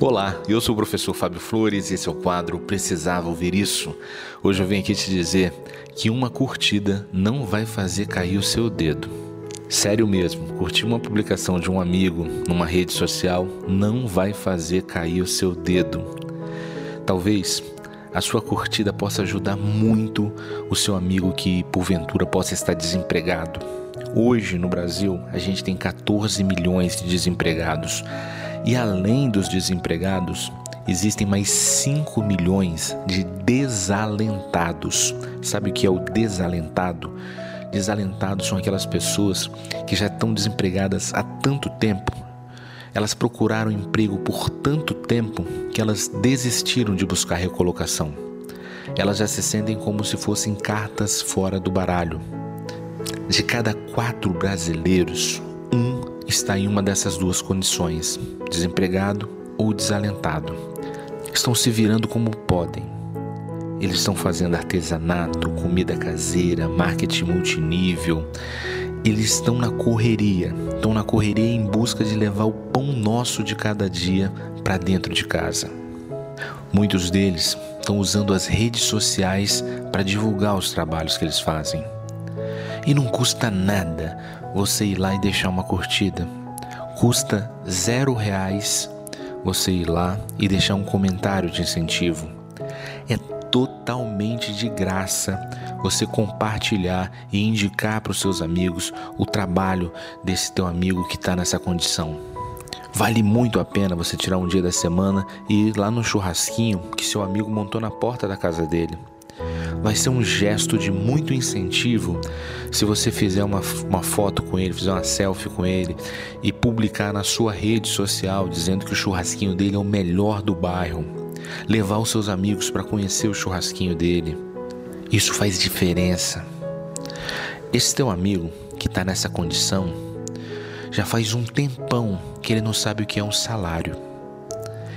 Olá, eu sou o professor Fábio Flores e esse é o quadro Precisava Ouvir Isso. Hoje eu venho aqui te dizer que uma curtida não vai fazer cair o seu dedo. Sério mesmo, curtir uma publicação de um amigo numa rede social não vai fazer cair o seu dedo. Talvez a sua curtida possa ajudar muito o seu amigo que porventura possa estar desempregado. Hoje no Brasil a gente tem 14 milhões de desempregados. E além dos desempregados, existem mais 5 milhões de desalentados. Sabe o que é o desalentado? Desalentados são aquelas pessoas que já estão desempregadas há tanto tempo. Elas procuraram emprego por tanto tempo que elas desistiram de buscar recolocação. Elas já se sentem como se fossem cartas fora do baralho. De cada quatro brasileiros, está em uma dessas duas condições, desempregado ou desalentado. Estão se virando como podem. Eles estão fazendo artesanato, comida caseira, marketing multinível. Eles estão na correria, estão na correria em busca de levar o pão nosso de cada dia para dentro de casa. Muitos deles estão usando as redes sociais para divulgar os trabalhos que eles fazem. E não custa nada você ir lá e deixar uma curtida. Custa zero reais você ir lá e deixar um comentário de incentivo. É totalmente de graça você compartilhar e indicar para os seus amigos o trabalho desse teu amigo que está nessa condição. Vale muito a pena você tirar um dia da semana e ir lá no churrasquinho que seu amigo montou na porta da casa dele vai ser um gesto de muito incentivo se você fizer uma, uma foto com ele, fizer uma selfie com ele e publicar na sua rede social dizendo que o churrasquinho dele é o melhor do bairro. Levar os seus amigos para conhecer o churrasquinho dele. Isso faz diferença. Esse teu amigo que está nessa condição já faz um tempão que ele não sabe o que é um salário.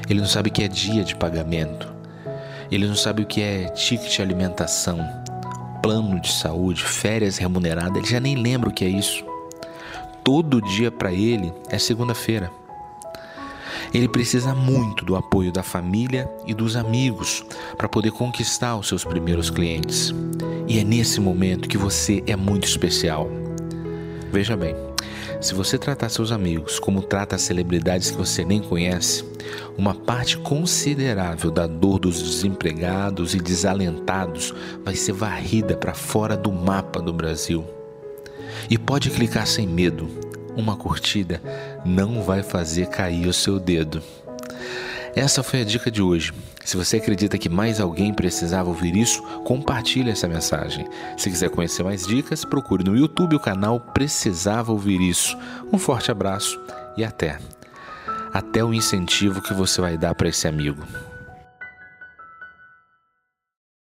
Ele não sabe o que é dia de pagamento. Ele não sabe o que é ticket de alimentação, plano de saúde, férias remuneradas, ele já nem lembra o que é isso. Todo dia para ele é segunda-feira. Ele precisa muito do apoio da família e dos amigos para poder conquistar os seus primeiros clientes. E é nesse momento que você é muito especial. Veja bem, se você tratar seus amigos como trata celebridades que você nem conhece, uma parte considerável da dor dos desempregados e desalentados vai ser varrida para fora do mapa do Brasil. E pode clicar sem medo, uma curtida não vai fazer cair o seu dedo. Essa foi a dica de hoje. Se você acredita que mais alguém precisava ouvir isso, compartilhe essa mensagem. Se quiser conhecer mais dicas, procure no YouTube o canal Precisava Ouvir Isso. Um forte abraço e até. Até o incentivo que você vai dar para esse amigo.